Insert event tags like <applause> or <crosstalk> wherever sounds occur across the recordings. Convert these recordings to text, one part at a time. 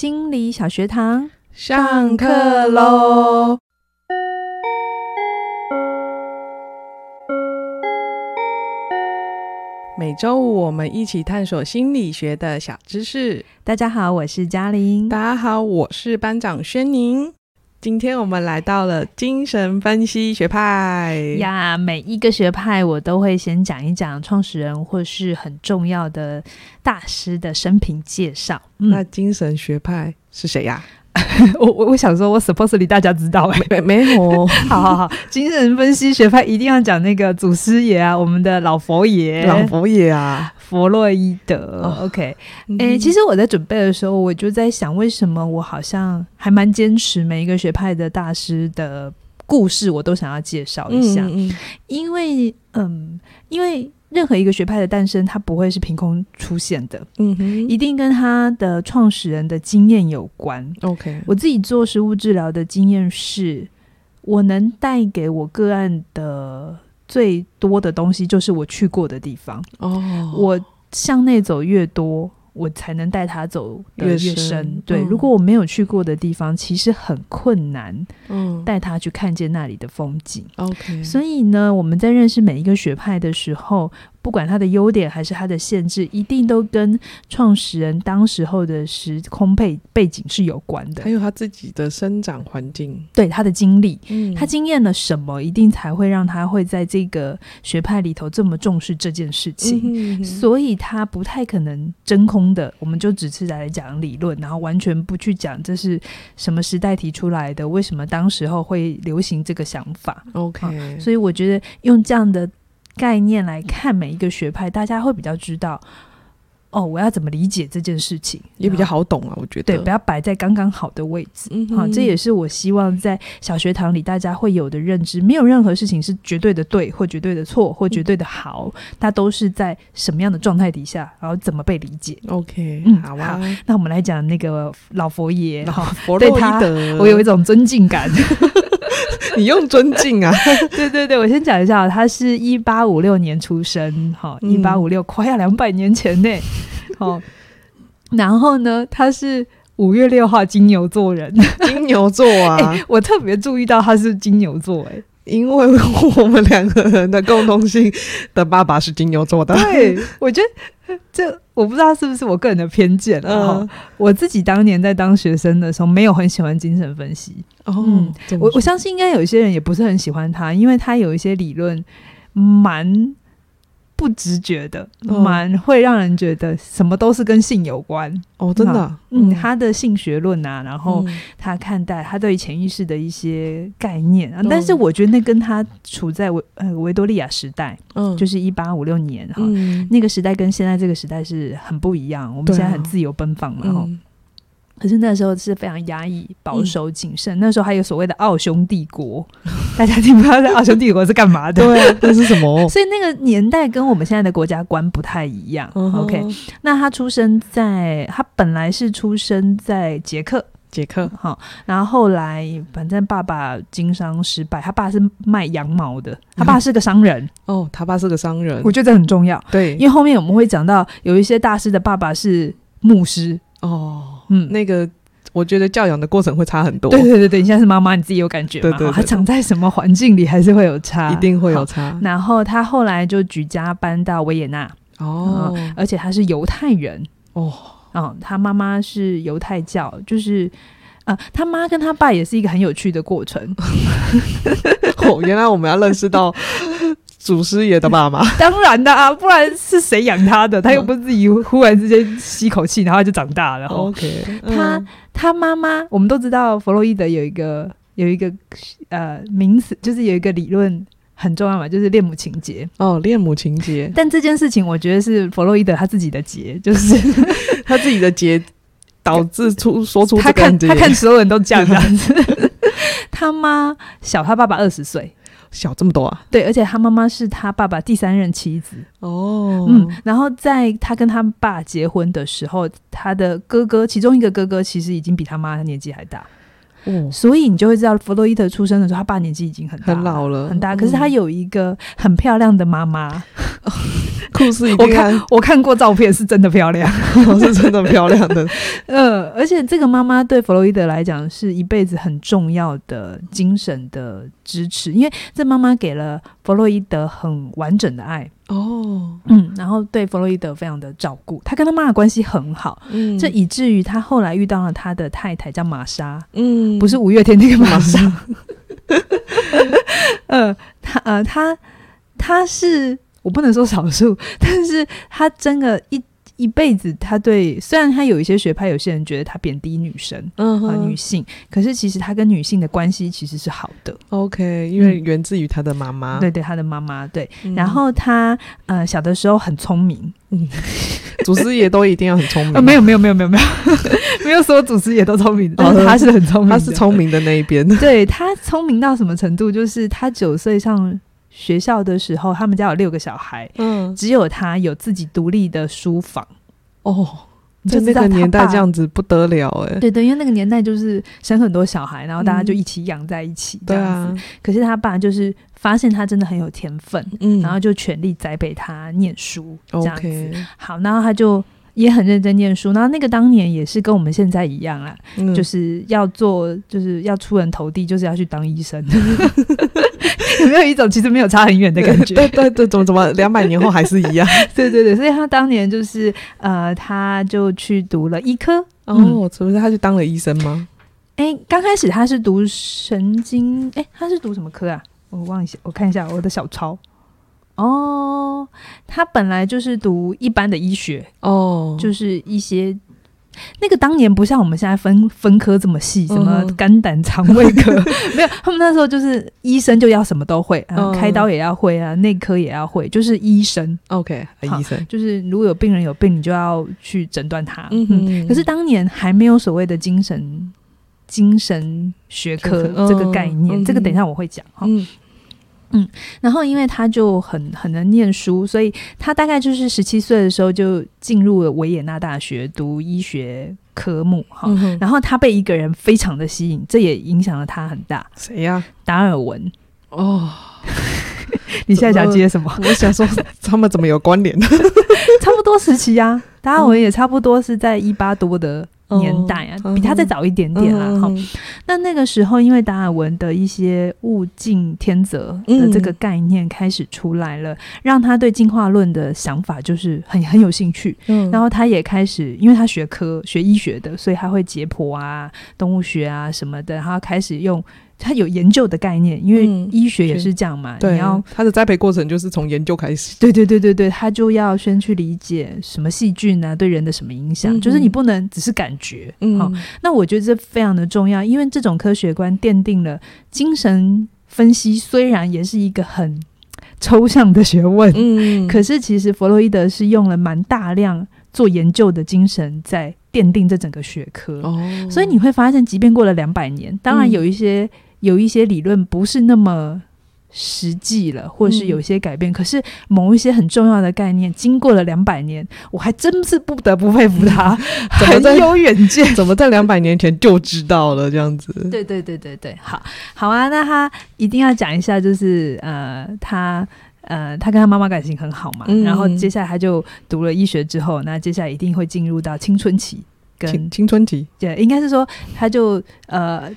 心理小学堂上课喽！每周五我们一起探索心理学的小知识。大家好，我是嘉玲。大家好，我是班长轩宁。今天我们来到了精神分析学派呀。每一个学派我都会先讲一讲创始人或是很重要的大师的生平介绍。嗯、那精神学派是谁呀？<laughs> 我我我想说，我 supposedly 大家知道哎、欸，没没有。好 <laughs> 好好，精神分析学派一定要讲那个祖师爷啊，我们的老佛爷，老佛爷啊。弗洛伊德、oh,，OK，哎、其实我在准备的时候，我就在想，为什么我好像还蛮坚持每一个学派的大师的故事，我都想要介绍一下，嗯嗯、因为，嗯，因为任何一个学派的诞生，它不会是凭空出现的，嗯哼，一定跟他的创始人的经验有关。OK，我自己做食物治疗的经验是，我能带给我个案的。最多的东西就是我去过的地方哦，我向内走越多，我才能带他走的越深。对、嗯，如果我没有去过的地方，其实很困难，嗯，带他去看见那里的风景。OK，所以呢，我们在认识每一个学派的时候。不管它的优点还是它的限制，一定都跟创始人当时候的时空背背景是有关的，还有他自己的生长环境，对他的经历，嗯，他经验了什么，一定才会让他会在这个学派里头这么重视这件事情。嗯哼嗯哼，所以他不太可能真空的，我们就只是来讲理论，然后完全不去讲这是什么时代提出来的，为什么当时候会流行这个想法。OK，啊，所以我觉得用这样的。概念来看每一个学派，大家会比较知道哦，我要怎么理解这件事情，也比较好懂啊。我觉得对，不要摆在刚刚好的位置。嗯，好，这也是我希望在小学堂里大家会有的认知。没有任何事情是绝对的对，或绝对的错，或绝对的好，它都是在什么样的状态底下，然后怎么被理解。OK，嗯，好啊。好，那我们来讲那个老佛爷，老佛洛伊德，我有一种尊敬感。<laughs> <laughs> 你用尊敬啊？<laughs> 对对对，我先讲一下，他是一八五六年出生，哈，一八五六快要两百年前呢，好，然后呢，他是五月六号金牛座人，金牛座啊，欸、<laughs> 我特别注意到他是金牛座，哎，因为我们两个人的共同性的爸爸是金牛座的，对，我觉得这。我不知道是不是我个人的偏见，嗯，我自己当年在当学生的时候，没有很喜欢精神分析。哦，嗯，我我相信应该有一些人也不是很喜欢他，因为他有一些理论蛮。不直觉的，蛮、哦、会让人觉得什么都是跟性有关。哦，真的，嗯，他的性学论啊，然后他看待他对潜意识的一些概念啊、嗯，但是我觉得那跟他处在维呃维多利亚时代，嗯，就是一八五六年哈、嗯，那个时代跟现在这个时代是很不一样，我们现在很自由奔放嘛哈。嗯可是那时候是非常压抑、保守、谨慎、嗯。那时候还有所谓的奥匈帝国，<laughs> 大家听不到在奥匈帝国是干嘛的？对，那是什么？<laughs> 所以那个年代跟我们现在的国家观不太一样。嗯、OK，那他出生在，他本来是出生在捷克，捷克。好，然后后来反正爸爸经商失败，他爸是卖羊毛的，他爸是个商人。嗯、哦，他爸是个商人，我觉得这很重要。对，因为后面我们会讲到有一些大师的爸爸是牧师。哦。嗯，那个我觉得教养的过程会差很多。对对对对，你现在是妈妈，你自己有感觉吗？对对对对，他长在什么环境里，还是会有差，一定会有差。然后他后来就举家搬到维也纳哦、嗯，而且他是犹太人哦，嗯，他妈妈是犹太教，就是呃，他妈跟他爸也是一个很有趣的过程。<laughs> 哦，原来我们要认识到。祖师爷的爸妈，<laughs> 当然的啊，不然是谁养他的？他又不是自己忽然之间吸口气，然后就长大了。OK，他他妈妈，我们都知道，弗洛伊德有一个有一个呃名词，就是有一个理论很重要嘛，就是恋母情节。哦，恋母情节。但这件事情，我觉得是弗洛伊德他自己的结，就是 <laughs> 他自己的结导致出说出他看他看所有人都这样这样子。<laughs> 他妈小他爸爸二十岁。小这么多啊？对，而且他妈妈是他爸爸第三任妻子哦。嗯，然后在他跟他爸结婚的时候，他的哥哥其中一个哥哥其实已经比他妈年纪还大。哦，所以你就会知道弗洛伊德出生的时候，他爸年纪已经很大很老了，很大。可是他有一个很漂亮的妈妈。<laughs> <laughs> 嗯故事我看我看过照片，是真的漂亮，<laughs> 是真的漂亮的。呃，而且这个妈妈对弗洛伊德来讲是一辈子很重要的精神的支持，因为这妈妈给了弗洛伊德很完整的爱。哦，嗯，然后对弗洛伊德非常的照顾，他跟他妈的关系很好，嗯，这以至于他后来遇到了他的太太叫玛莎，嗯，不是五月天那个玛莎，<laughs> 呃，他呃他他是。我不能说少数，但是他真的一一辈子，他对虽然他有一些学派，有些人觉得他贬低女生，嗯、呃，女性，可是其实他跟女性的关系其实是好的。OK，因为源自于他的妈妈，嗯、对对，他的妈妈对。嗯、然后他呃小的时候很聪明，嗯，<laughs> 祖师爷都一定要很聪明、<laughs> 呃？没有没有没有没有没有，<laughs> 没有说祖师爷都聪明，但是他是很聪明，他是聪明的那一边。对，他聪明到什么程度？就是他九岁上。学校的时候，他们家有六个小孩，嗯，只有他有自己独立的书房。哦，在那个年代这样子不得了哎、欸。对对，因为那个年代就是生很多小孩，然后大家就一起养在一起这样子。可是他爸就是发现他真的很有天分，嗯，然后就全力栽培他念书这样子。好，然后他就也很认真念书。然后那个当年也是跟我们现在一样啊，嗯、就是要做，就是要出人头地，就是要去当医生。<laughs> <laughs> 有没有一种其实没有差很远的感觉？对对对，怎么怎么两百年后还是一样？<laughs> 对对对，所以他当年就是呃，他就去读了医科哦，是不是他去当了医生吗？哎、欸，刚开始他是读神经，哎、欸，他是读什么科啊？我忘记，我看一下我的小抄。哦，他本来就是读一般的医学哦，就是一些。那个当年不像我们现在分分科这么细，什么肝胆肠胃科 <laughs> 没有，他们那时候就是医生就要什么都会，啊、开刀也要会啊，内科也要会，就是医生。OK，医生就是如果有病人有病，你就要去诊断他。嗯嗯，可是当年还没有所谓的精神精神学科这个概念，嗯、这个等一下我会讲哈。嗯嗯，然后因为他就很很能念书，所以他大概就是十七岁的时候就进入了维也纳大学读医学科目哈。嗯、然后他被一个人非常的吸引，这也影响了他很大。谁呀、啊？达尔文。哦，<laughs> 你现在想接什么？<laughs> 我想说他们怎么有关联？<laughs> 差不多时期啊，达尔文也差不多是在一八多的。年代啊，比他再早一点点啦。哈、嗯，那那个时候，因为达尔文的一些物竞天择的这个概念开始出来了，嗯、让他对进化论的想法就是很很有兴趣。嗯，然后他也开始，因为他学科学医学的，所以他会解剖啊、动物学啊什么的，然后开始用。他有研究的概念，因为医学也是这样嘛。嗯、你要他的栽培过程就是从研究开始。对对对对对，他就要先去理解什么细菌啊对人的什么影响，嗯、就是你不能只是感觉。嗯、哦，那我觉得这非常的重要，因为这种科学观奠定了精神分析虽然也是一个很抽象的学问，嗯，<laughs> 可是其实弗洛伊德是用了蛮大量做研究的精神在奠定这整个学科。哦，所以你会发现，即便过了两百年，当然有一些、嗯。有一些理论不是那么实际了，或者是有些改变。嗯、可是某一些很重要的概念，经过了两百年，我还真是不得不佩服他，<laughs> 很有远见。<laughs> 怎么在两百年前就知道了这样子？对对对对对，好好啊。那他一定要讲一下，就是呃，他呃，他跟他妈妈感情很好嘛。嗯、然后接下来他就读了医学之后，那接下来一定会进入到青春期，跟青青春期，对，应该是说他就呃。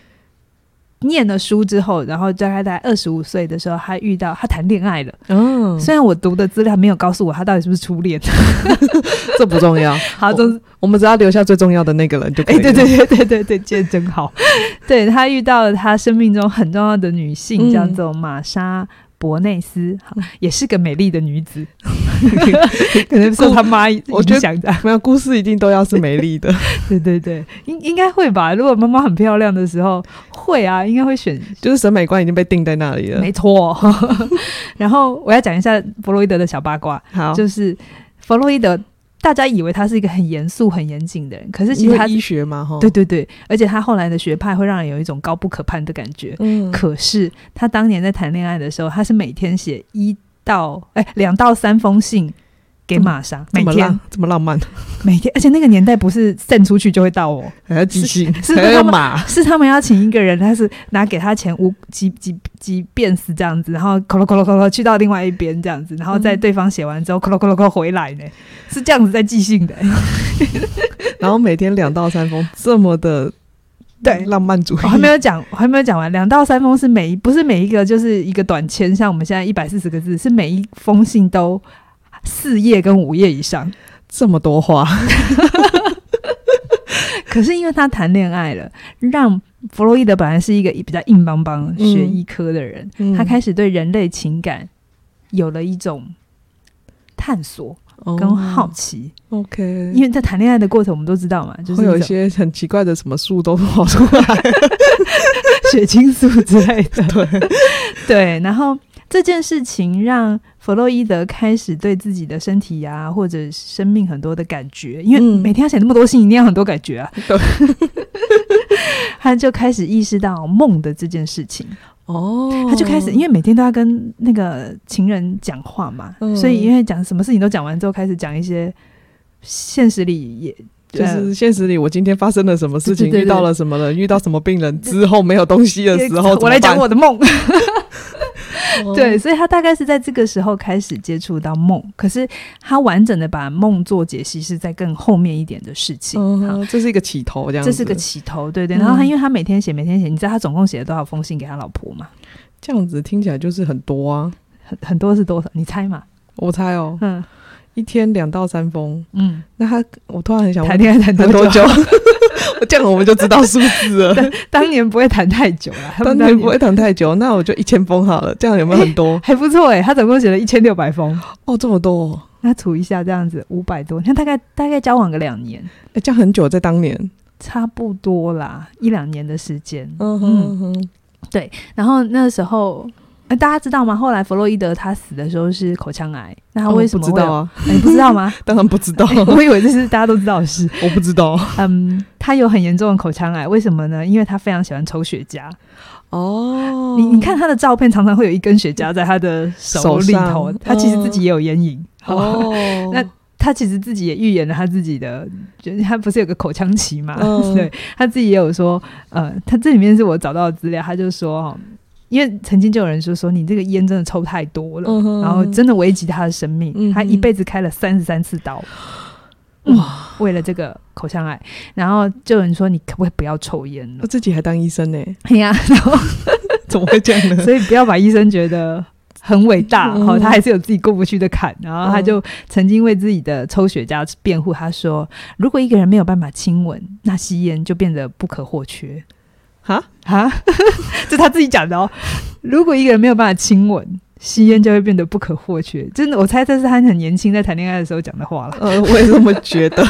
念了书之后，然后大概在二十五岁的时候，他遇到他谈恋爱了。嗯，虽然我读的资料没有告诉我他到底是不是初恋，<laughs> 这不重要。<laughs> 好，总我，我们只要留下最重要的那个人就可以。哎，对对对对对对，记得真好。<laughs> 对，他遇到了他生命中很重要的女性，叫做玛莎。伯内斯好，也是个美丽的女子，<laughs> 可能是他妈。我觉得没有故事一定都要是美丽的，<laughs> 对对对，应应该会吧。如果妈妈很漂亮的时候，会啊，应该会选，就是审美观已经被定在那里了。没错。<laughs> 然后我要讲一下弗洛伊德的小八卦，好，就是弗洛伊德。大家以为他是一个很严肃、很严谨的人，可是其实他医学嘛，哈，对对对，而且他后来的学派会让人有一种高不可攀的感觉。嗯，可是他当年在谈恋爱的时候，他是每天写一到哎两到三封信给玛莎，每天。这么浪漫，每天，而且那个年代不是送出去就会到哦，还要寄信，是还要马，是他们要请一个人，他是拿给他钱五几几几遍是这样子，然后咯咯咯咯咯去到另外一边这样子，然后在对方写完之后咯咯咯咯回来呢，是这样子在寄信的，<laughs> 然后每天两到三封，这么的。对，浪漫主义。我还没有讲，我还没有讲完。两到三封是每一，不是每一个就是一个短签，像我们现在一百四十个字，是每一封信都四页跟五页以上，这么多话。<laughs> 可是因为他谈恋爱了，让弗洛伊德本来是一个比较硬邦邦学医科的人，嗯，他开始对人类情感有了一种探索。跟好奇，OK，因为在谈恋爱的过程，我们都知道嘛，就是会有一些很奇怪的什么树都跑出来，<laughs> 血清素之类的，<laughs> 对对。然后这件事情让弗洛伊德开始对自己的身体啊，或者生命很多的感觉，因为每天要写那么多信，一定要很多感觉啊。对 <laughs> 他就开始意识到梦的这件事情。哦，他就开始，因为每天都要跟那个情人讲话嘛，嗯、所以因为讲什么事情都讲完之后，开始讲一些现实里也就是现实里我今天发生了什么事情，遇到了什么人，遇到什么病人之后没有东西的时候，<laughs> 我来讲我的梦。对，所以他大概是在这个时候开始接触到梦，可是他完整的把梦做解析是在更后面一点的事情。嗯，这是一个起头，这样子。这是个起头，对对。然后他因为他每天写，每天写，你知道他总共写了多少封信给他老婆吗？这样子听起来就是很多啊，很很多是多少？你猜嘛？我猜哦，嗯，一天两到三封，嗯，那他我突然很想问，谈恋爱谈多久？这样我们就知道数字了。<laughs> 当年不会谈太久了，当年不会谈太久，那我就一千封好了。这样有没有很多？<laughs> 还不错哎，他总共写了一千六百封哦，这么多。那除一下，这样子五百多，你看大概大概交往个两年，哎，这样很久，在当年差不多啦，一两年的时间。嗯哼哼，对。然后那时候。大家知道吗？后来弗洛伊德他死的时候是口腔癌，那他为什么？知道啊？欸，你不知道吗？<laughs> 当然不知道，欸，<laughs> 我以为这是大家都知道的事。我不知道。<laughs> 嗯，他有很严重的口腔癌，为什么呢？因为他非常喜欢抽雪茄。哦，你你看他的照片，常常会有一根雪茄在他的手里头。他其实自己也有烟瘾。哦，那他其实自己也预言了他自己的，就是他不是有个口腔期嘛？哦，对，他自己也有说，呃，他这里面是我找到的资料，他就说因为曾经就有人说说你这个烟真的抽太多了，嗯、然后真的危及他的生命。嗯、他一辈子开了三十三次刀，哇、嗯，为了这个口腔癌。然后就有人说你可不可以不要抽烟了？我自己还当医生呢、欸。哎呀，然后 <laughs> 怎么会这样呢？<laughs> 所以不要把医生觉得很伟大，哦、他还是有自己过不去的坎。然后他就曾经为自己的抽雪茄辩护，他说：如果一个人没有办法亲吻，那吸烟就变得不可或缺。啊啊！<laughs> 这是他自己讲的哦。如果一个人没有办法亲吻，吸烟就会变得不可或缺。真的，我猜这是他很年轻在谈恋爱的时候讲的话了。呃，我也这么觉得。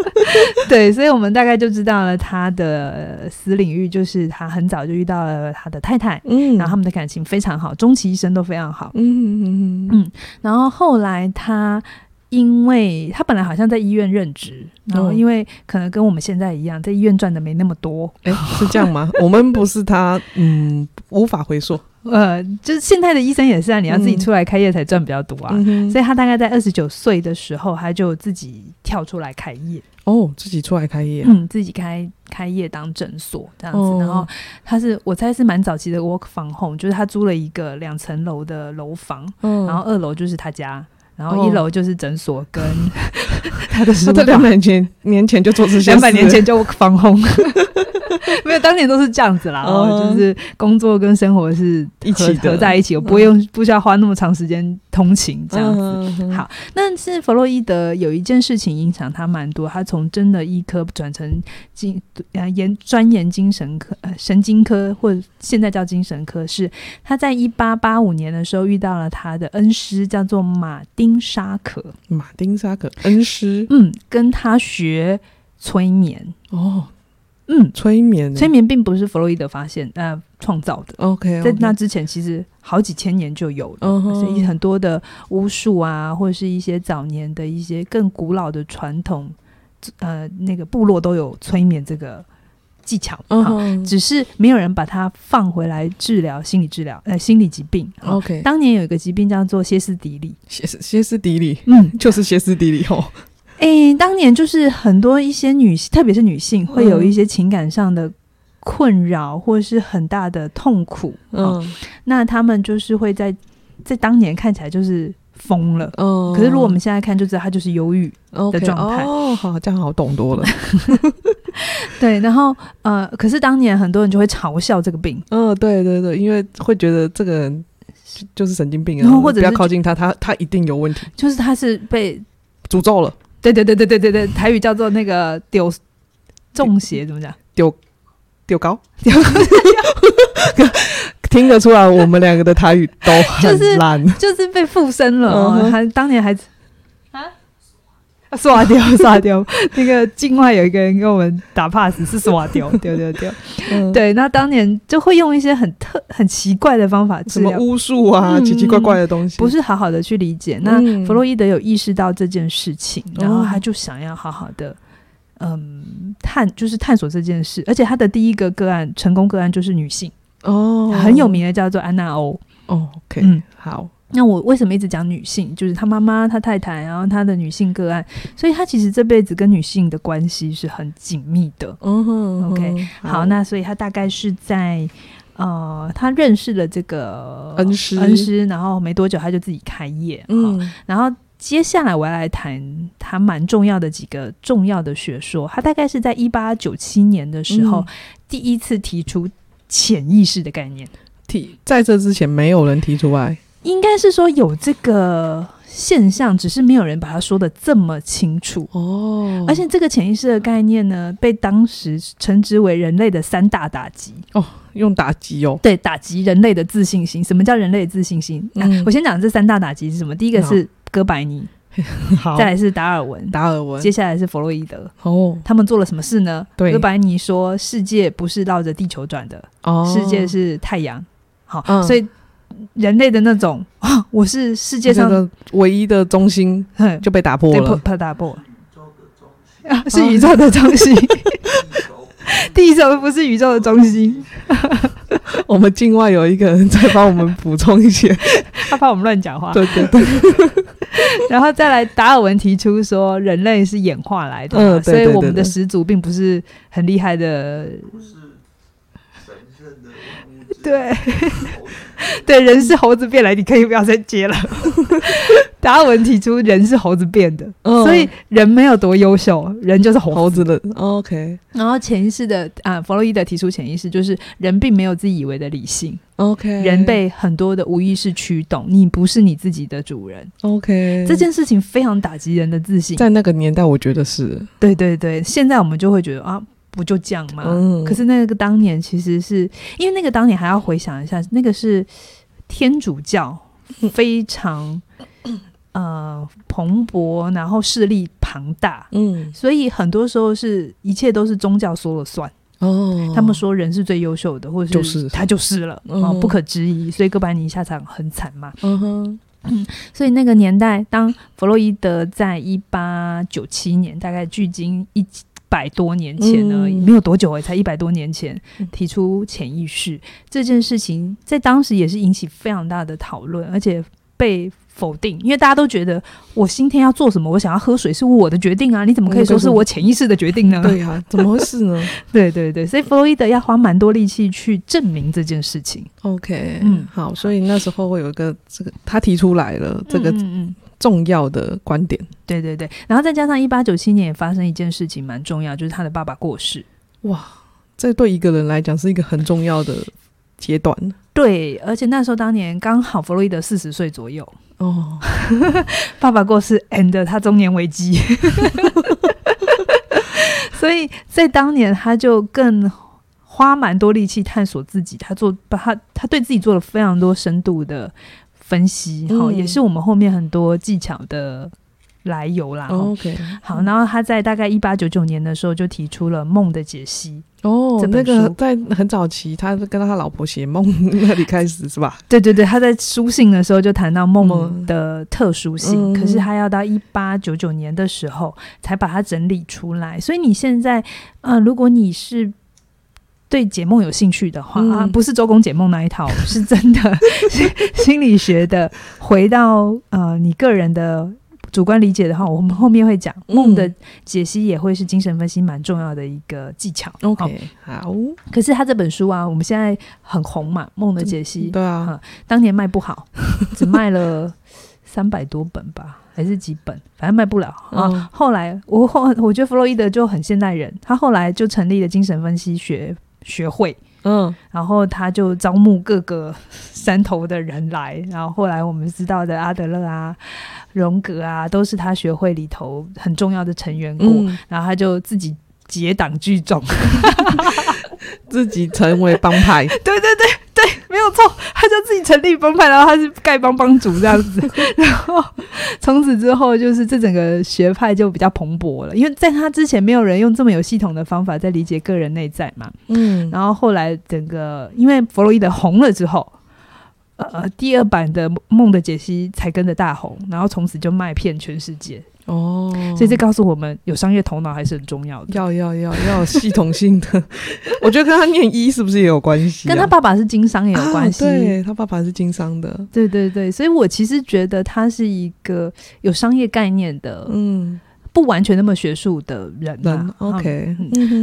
<laughs> 对，所以我们大概就知道了他的私领域，就是他很早就遇到了他的太太，嗯，然后他们的感情非常好，终其一生都非常好。嗯嗯嗯嗯。然后后来他。因为他本来好像在医院任职，然后因为可能跟我们现在一样，在医院赚的没那么多，哎，是这样吗？我们不是他，<laughs> 嗯，无法回溯。呃，就是现在的医生也是啊，你要自己出来开业才赚比较多啊。嗯、所以他大概在二十九岁的时候，他就自己跳出来开业。哦，自己出来开业，嗯，自己开开业当诊所这样子。哦、然后他是我猜是蛮早期的 work from home，就是他租了一个两层楼的楼房，嗯、然后二楼就是他家。然后一楼就是诊所跟 <laughs> 他的书，他两百年前年前就做这些，两百年前就防洪，<laughs> 没有，当年都是这样子啦，哦，就是工作跟生活是一起合在一起，我不用不需要花那么长时间通勤这样子。好，但是弗洛伊德有一件事情影响他蛮多，他从真的医科转成精研专研精神科、神经科，或者现在叫精神科，是他在一八八五年的时候遇到了他的恩师，叫做马丁。丁沙可，马丁沙可恩师，嗯，跟他学催眠。哦，嗯，催眠，催眠并不是弗洛伊德发现呃创造的，OK，在那之前其实好几千年就有了，所以很多的巫术啊，或者是一些早年的一些更古老的传统，呃，那个部落都有催眠这个技巧，嗯、uh -huh.，只是没有人把它放回来治疗心理治疗，呃，心理疾病。OK，当年有一个疾病叫做歇斯底里，歇斯歇斯底里，嗯，<laughs> 就是歇斯底里哦。哎、欸，当年就是很多一些女性，特别是女性，会有一些情感上的困扰，或者是很大的痛苦。嗯，那他们就是会在在当年看起来就是疯了。嗯，可是如果我们现在看，就知道他就是忧郁的状态。哦，好，这样好懂多了。<laughs> 对，然后呃，可是当年很多人就会嘲笑这个病。嗯，对对对，因为会觉得这个人就是神经病啊，然后或者不要靠近他，他他一定有问题。就是他是被诅咒了。对对对对对对对，台语叫做那个丢中邪，怎么讲？丢丢高，丢 <laughs> 听得出来，我们两个的台语都很烂，就是、就是被附身了。哦、还当年还啊，刷掉 <laughs> 刷掉。那个境外有一个人跟我们打 pass，是刷掉 <laughs> 丢丢丢。对，那当年就会用一些很特很奇怪的方法治疗，什么巫术啊、嗯，奇奇怪怪的东西，不是好好的去理解。那弗洛伊德有意识到这件事情，嗯、然后他就想要好好的，嗯，探就是探索这件事。而且他的第一个个案成功个案就是女性哦，很有名的叫做安娜欧。哦，OK，嗯，好。那我为什么一直讲女性？就是他妈妈、他太太，然后他的女性个案，所以他其实这辈子跟女性的关系是很紧密的。嗯哼，OK，好，好，那所以他大概是在呃，他认识了这个恩师，恩师，然后没多久他就自己开业。嗯，然后接下来我要来谈他蛮重要的几个重要的学说。他大概是在一八九七年的时候、嗯、第一次提出潜意识的概念。提在这之前没有人提出来。应该是说有这个现象，只是没有人把它说的这么清楚哦。而且这个潜意识的概念呢，被当时称之为人类的三大打击哦，用打击哦，对，打击人类的自信心。什么叫人类的自信心？那、嗯啊、我先讲这三大打击是什么？第一个是哥白尼，<laughs> 再来是达尔文，达尔文，接下来是弗洛伊德。哦，他们做了什么事呢？对，哥白尼说世界不是绕着地球转的，哦，世界是太阳。好，嗯、所以。人类的那种啊，我是世界上的唯一的中心，就被打破了，被打破了。啊，是宇宙的中心，地球不是宇宙的中心。<laughs> 我们境外有一个人在帮我们补充一些，<laughs> 他怕我们乱讲话。对对对。<laughs> 然后再来，达尔文提出说，人类是演化来的，嗯，所以我们的始祖并不是很厉害的。对，<laughs> 对，人是猴子变来，你可以不要再接了。<laughs> 达尔文提出人是猴子变的，嗯，所以人没有多优秀，人就是猴子，猴子的。OK，然后潜意识的啊，弗洛伊德提出潜意识就是人并没有自己以为的理性。OK，人被很多的无意识驱动，你不是你自己的主人。OK，这件事情非常打击人的自信。在那个年代，我觉得是。对对对，现在我们就会觉得啊。不就这样吗？嗯。可是那个当年其实是因为那个当年还要回想一下，那个是天主教非常 <clears throat> 呃蓬勃，然后势力庞大，嗯，所以很多时候是一切都是宗教说了算哦。他们说人是最优秀的，或者是他就是了，哦，不可质疑。所以哥白尼下场很惨嘛，嗯哼，嗯。<clears throat> 所以那个年代，当弗洛伊德在一八九七年，大概距今一。百多年前呢，没有多久哎，才一百多年前提出潜意识这件事情，在当时也是引起非常大的讨论，而且被否定，因为大家都觉得我今天要做什么，我想要喝水是我的决定啊，你怎么可以说是我潜意识的决定呢？对啊，怎么回事呢？<laughs> 对对对，所以弗洛伊德要花蛮多力气去证明这件事情。OK，嗯，好，所以那时候会有一个这个他提出来了这个嗯嗯。重要的观点，对对对，然后再加上一八九七年也发生一件事情蛮重要，就是他的爸爸过世。哇，这对一个人来讲是一个很重要的阶段。对，而且那时候当年刚好弗洛伊德四十岁左右哦，<laughs> 爸爸过世，and 他中年危机，<laughs> 所以在当年他就更花蛮多力气探索自己，他做把他他对自己做了非常多深度的。分析好、嗯，也是我们后面很多技巧的来由啦。哦、OK，好，然后他在大概一八九九年的时候就提出了梦的解析。哦，这那个在很早期，他跟他老婆写梦那里开始是吧？对对对，他在书信的时候就谈到梦的特殊性，嗯、可是他要到一八九九年的时候才把它整理出来。所以你现在，呃，如果你是对解梦有兴趣的话、嗯、啊，不是周公解梦那一套，<laughs> 是真的 <laughs> 心理学的。回到呃，你个人的主观理解的话，我们后面会讲梦的解析，也会是精神分析蛮重要的一个技巧。OK，好。可是他这本书啊，我们现在很红嘛，梦的解析。对啊、嗯，当年卖不好，<laughs> 只卖了三百多本吧。还是几本，反正卖不了啊。嗯、后来我后我觉得弗洛伊德就很现代人，他后来就成立了精神分析学学会，嗯，然后他就招募各个山头的人来，然后后来我们知道的阿德勒啊、荣格啊，都是他学会里头很重要的成员过，嗯、然后他就自己结党聚众，<laughs> 自己成为帮派，对对对。对，没有错，他就自己成立帮派，然后他是丐帮帮主这样子，<laughs> 然后从此之后，就是这整个学派就比较蓬勃了，因为在他之前没有人用这么有系统的方法在理解个人内在嘛，嗯，然后后来整个因为弗洛伊德红了之后，呃，第二版的梦的解析才跟着大红，然后从此就卖遍全世界。哦，所以这告诉我们，有商业头脑还是很重要的。要要要要有系统性的，<laughs> 我觉得跟他念医是不是也有关系？跟他爸爸是经商也有关系。啊、对他爸爸是经商的，对对对，所以我其实觉得他是一个有商业概念的，嗯，不完全那么学术的人嘛。OK，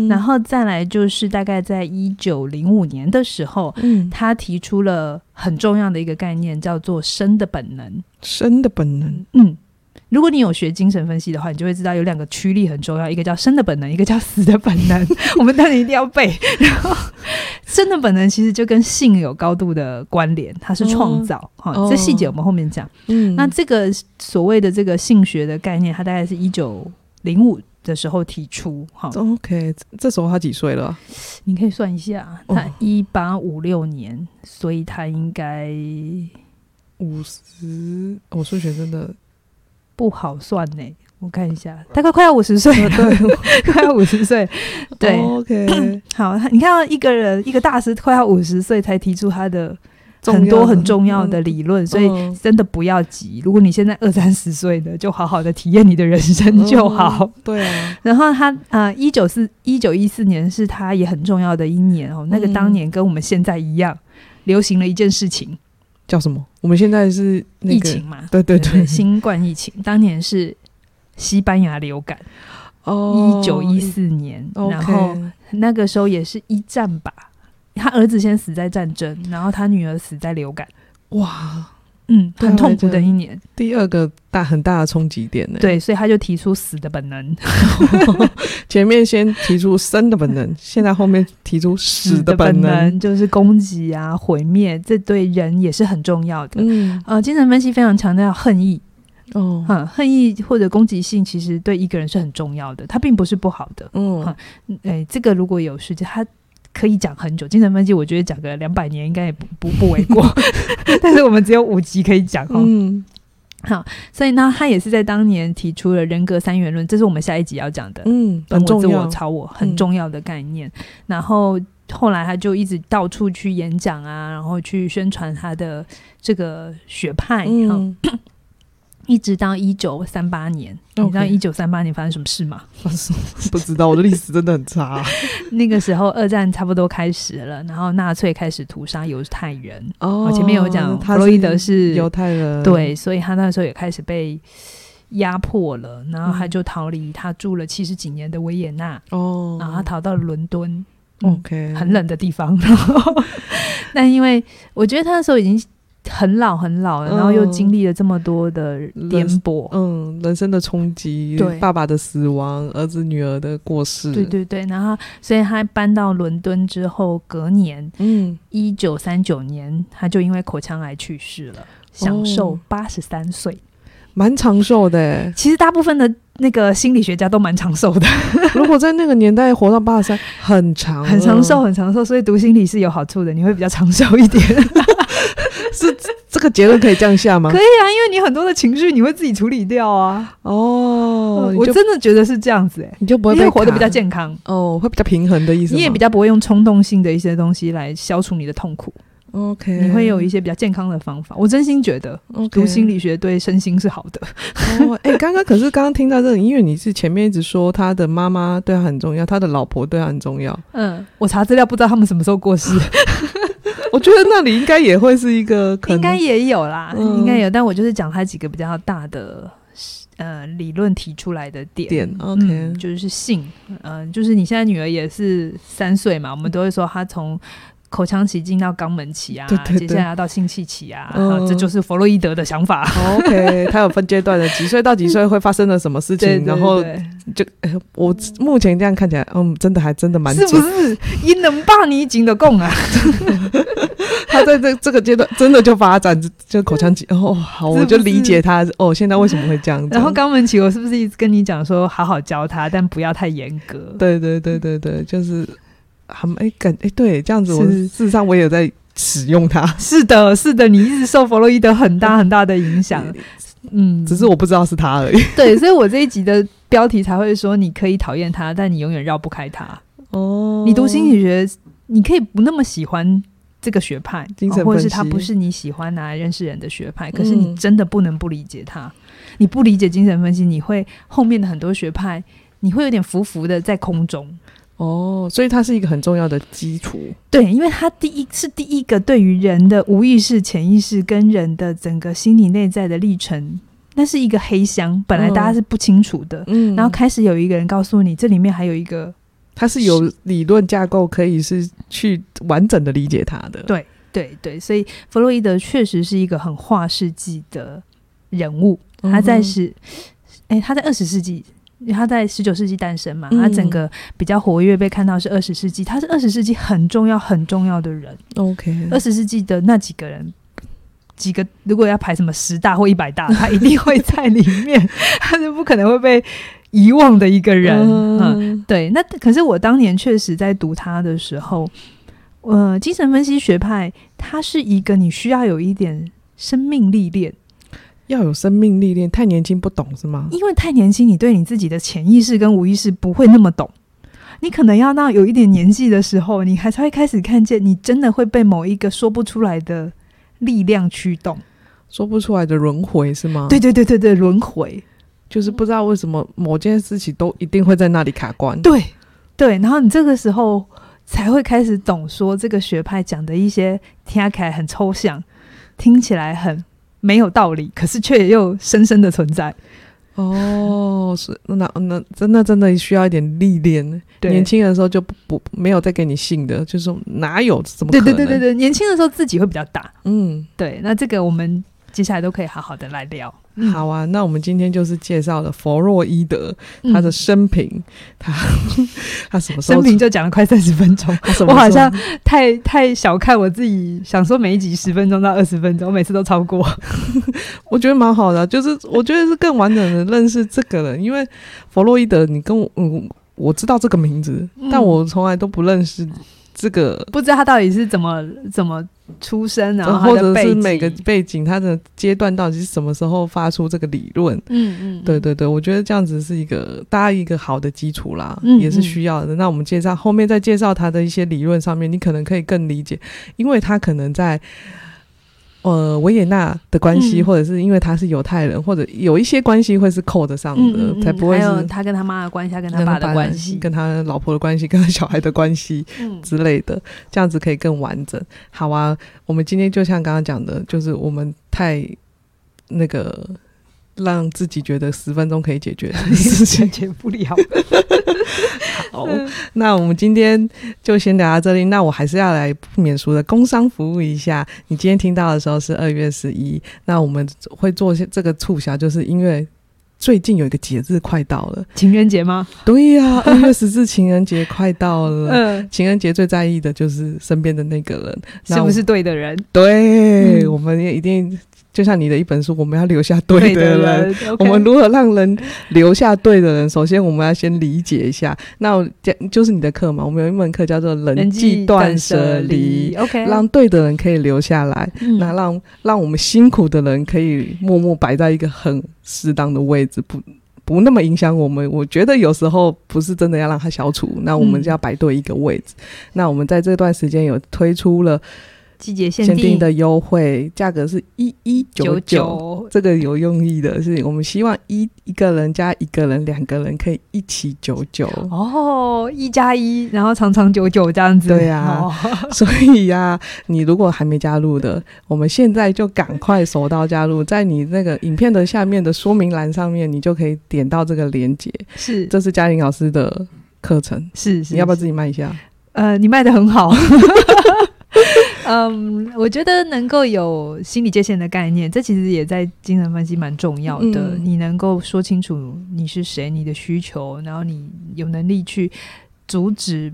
然后再来就是大概在一九零五年的时候，嗯，他提出了很重要的一个概念，叫做生的本能。生的本能，嗯。如果你有学精神分析的话，你就会知道有两个驱力很重要，一个叫生的本能，一个叫死的本能。<laughs> 我们当然一定要背。然后，生的本能其实就跟性有高度的关联，它是创造。哈、哦，这细节我们后面讲。嗯，那这个所谓的这个性学的概念，它大概是一九零五的时候提出。哈，OK，这时候他几岁了？你可以算一下，他一八五六年，所以他应该五十。我数学真的。不好算呢，我看一下，大概快要五十岁。了，对，<laughs> 快要五十岁，对，OK，<clears throat> 好，你看到一个人，一个大师快要五十岁才提出他的很多很重要的理论，所以真的不要急。如果你现在二三十岁的，就好好的体验你的人生就好。对啊，然后他啊，一九四一九一四年是他也很重要的一年哦，那个当年跟我们现在一样，流行了一件事情。叫什么？我们现在是、那个、疫情嘛？对对对，对，新冠疫情。当年是西班牙流感，哦，一九一四年，然后那个时候也是一战吧。他儿子先死在战争，然后他女儿死在流感。哇！嗯，很痛苦的一年，第二个大很大的冲击点呢。对，所以他就提出死的本能。前面先提出生的本能，现在后面提出死的本能，<laughs> 就是攻击啊、毁灭，这对人也是很重要的。嗯，呃，精神分析非常强调恨意。哦，嗯，恨意或者攻击性，其实对一个人是很重要的，它并不是不好的。嗯，哎、欸，这个如果有时间，他。可以讲很久，精神分析我觉得讲个两百年应该也不不不为过，<laughs> 但是我们只有五集可以讲哦。嗯，好，所以呢，他也是在当年提出了人格三元论，这是我们下一集要讲的。嗯，本我、自我、超我很重要的概念。嗯、然后后来他就一直到处去演讲啊，然后去宣传他的这个学派。嗯。一直到一九三八年.你知道一九三八年发生什么事吗？<laughs> 不知道，我的历史真的很差啊。<laughs> 那个时候，二战差不多开始了，然后纳粹开始屠杀犹太人。哦，我前面有讲，弗洛伊德是犹太人，对，所以他那时候也开始被压迫了，然后他就逃离他住了七十几年的维也纳。哦，然后他逃到了伦敦，OK，很冷的地方。<laughs> 但因为我觉得他那时候已经。很老很老，然后又经历了这么多的颠簸，嗯，人生的冲击，对，爸爸的死亡，儿子女儿的过世，对对对，然后所以他搬到伦敦之后，隔年，嗯，一九三九年，他就因为口腔癌去世了，享受八十三岁，蛮长寿的。其实大部分的那个心理学家都蛮长寿的，<laughs> 如果在那个年代活到八十三，很长，很长寿，很长寿，所以读心理是有好处的，你会比较长寿一点。<laughs> 是这个结论可以这样下吗？可以啊，因为你很多的情绪你会自己处理掉啊。哦，我真的觉得是这样子哎、欸，你就不会被活得比较健康哦，会比较平衡的意思。你也比较不会用冲动性的一些东西来消除你的痛苦。OK，你会有一些比较健康的方法。我真心觉得读心理学对身心是好的。哦，哎，刚刚可是刚刚听到这里，因为你是前面一直说他的妈妈对他很重要，他的老婆对他很重要。嗯，我查资料不知道他们什么时候过世。<laughs> 我觉得那里应该也会是一个，应该也有啦，嗯、应该有。但我就是讲他几个比较大的呃理论提出来的点。点 OK，、嗯、就是性，嗯、呃，就是你现在女儿也是三岁嘛，我们都会说她从。口腔期进到肛门期啊，对对对，接下来要到性器期啊，嗯、这就是弗洛伊德的想法。OK，<laughs> 他有分阶段的，几岁到几岁会发生了什么事情，然后就、欸、我目前这样看起来，嗯，真的还真的蛮是不是？因能把你紧的供啊，<laughs> 他在这这个阶段真的就发展就口腔期哦，好，我就理解他哦，现在为什么会这样子。然后肛门期，我是不是一直跟你讲说，好好教他，但不要太严格？对对对对对，就是。很哎感哎对，这样子我是事实上我也在使用它。<laughs> 是的，是的，你一直受弗洛伊德很大 <laughs> 很大的影响。嗯，只是我不知道是他而已。对，所以我这一集的标题才会说，你可以讨厌他，但你永远绕不开他。哦，你读心理学，你可以不那么喜欢这个学派，或者是他不是你喜欢拿来认识人的学派，可是你真的不能不理解他。你不理解精神分析，你会后面的很多学派，你会有点浮浮的在空中。哦，所以它是一个很重要的基础。对，因为它第一是第一个对于人的无意识、潜意识跟人的整个心理内在的历程，那是一个黑箱，本来大家是不清楚的。嗯，然后开始有一个人告诉你，这里面还有一个，它是有理论架构可以是去完整的理解它的。对，对，对，所以弗洛伊德确实是一个很划世纪的人物。他在是，哎、嗯，他在二十世纪。他在十九世纪诞生嘛，他整个比较活跃，被看到是二十世纪，他是二十世纪很重要很重要的人。OK，二十世纪的那几个人，几个如果要排什么十大或一百大，他一定会在里面，<laughs> 他是不可能会被遗忘的一个人。嗯，嗯，对。那可是我当年确实在读他的时候，呃，精神分析学派，它是一个你需要有一点生命历练。要有生命历练，太年轻不懂是吗？因为太年轻，你对你自己的潜意识跟无意识不会那么懂。你可能要到有一点年纪的时候，你还才会开始看见，你真的会被某一个说不出来的力量驱动，说不出来的轮回是吗？对对对对对，轮回就是不知道为什么某件事情都一定会在那里卡关。对对，然后你这个时候才会开始懂，说这个学派讲的一些听起来很抽象，听起来很。没有道理，可是却又深深的存在。哦，是那那真的真的需要一点历练。年轻的时候就不不没有再给你信的，就是说哪有怎么？对对对对对，年轻的时候自己会比较大。嗯，对，那这个我们接下来都可以好好的来聊。好啊，那我们今天就是介绍了弗洛伊德他的生平，嗯、他 <laughs> 他什么时候生平就讲了快三十分钟，我好像太太小看我自己，想说每一集十分钟到二十分钟，我每次都超过，<laughs> 我觉得蛮好的，啊，就是我觉得是更完整的认识这个人，因为弗洛伊德，你跟我嗯，我知道这个名字，嗯、但我从来都不认识。这个不知道他到底是怎么怎么出生啊，或者是每个背景，他的阶段到底是什么时候发出这个理论？嗯嗯，对对对，我觉得这样子是一个大家一个好的基础啦，也是需要的。那我们介绍后面再介绍他的一些理论上面，你可能可以更理解，因为他可能在。呃，维也纳的关系，嗯、或者是因为他是犹太人，或者有一些关系会是扣得上的，嗯嗯嗯，才不会是。还有他跟他妈的关系，他跟他爸的关系，跟他老婆的关系，跟他小孩的关系之类的，嗯、这样子可以更完整。好啊，我们今天就像刚刚讲的，就是我们太那个。让自己觉得十分钟可以解决的事情 <laughs> 解决不了。<laughs> 好，那我们今天就先聊到这里。那我还是要来不免俗的工商服务一下。你今天听到的时候是二月十一，那我们会做这个促销，就是因为最近有一个节日快到了，情人节吗？对呀、啊，二月十四情人节快到了。<laughs> 嗯，情人节最在意的就是身边的那个人是不是对的人？对，嗯、我们也一定。就像你的一本书，我们要留下对的人。的人、<laughs> 我们如何让人留下对的人？首先，我们要先理解一下。那这就是你的课嘛，我们有一门课叫做人际断舍离。OK，让对的人可以留下来，嗯、那让让我们辛苦的人可以默默摆在一个很适当的位置，不不那么影响我们。我觉得有时候不是真的要让他消除，那我们就要摆对一个位置。嗯、那我们在这段时间有推出了。季节限定，的优惠价格是一一九九，这个有用意的是，我们希望一一个人加一个人，两个人可以一起九九哦，一加一，然后长长久久这样子。对呀、啊，哦、<laughs> 所以呀、啊，你如果还没加入的，我们现在就赶快手到加入，在你那个影片的下面的说明栏上面，你就可以点到这个链接。是，这是嘉玲老师的课程。是，是，是，你要不要自己卖一下？呃，你卖的很好。<laughs> 嗯，我觉得能够有心理界限的概念，这其实也在精神分析蛮重要的。嗯、你能够说清楚你是谁，你的需求，然后你有能力去阻止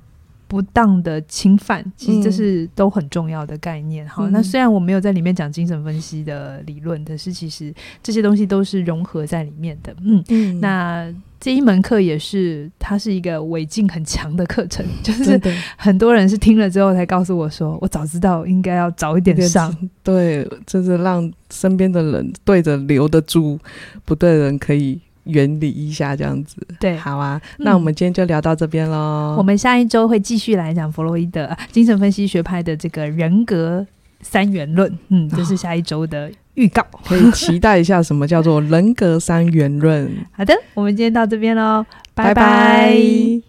不当的侵犯，其实这是都很重要的概念。好、嗯，那虽然我没有在里面讲精神分析的理论，但是其实这些东西都是融合在里面的。嗯，嗯那。这一门课也是，它是一个违禁很强的课程，<laughs> 就是很多人是听了之后才告诉我说，我早知道应该要早一点上。对，就是让身边的人对着留得住，不对的人可以远离一下，这样子。对，好啊，那我们今天就聊到这边喽。嗯，我们下一周会继续来讲弗洛伊德精神分析学派的这个人格三元论。嗯，这是下一周的。预告可以期待一下，什么叫做人格三元论？<laughs> 好的，我们今天到这边喽，拜拜。拜拜。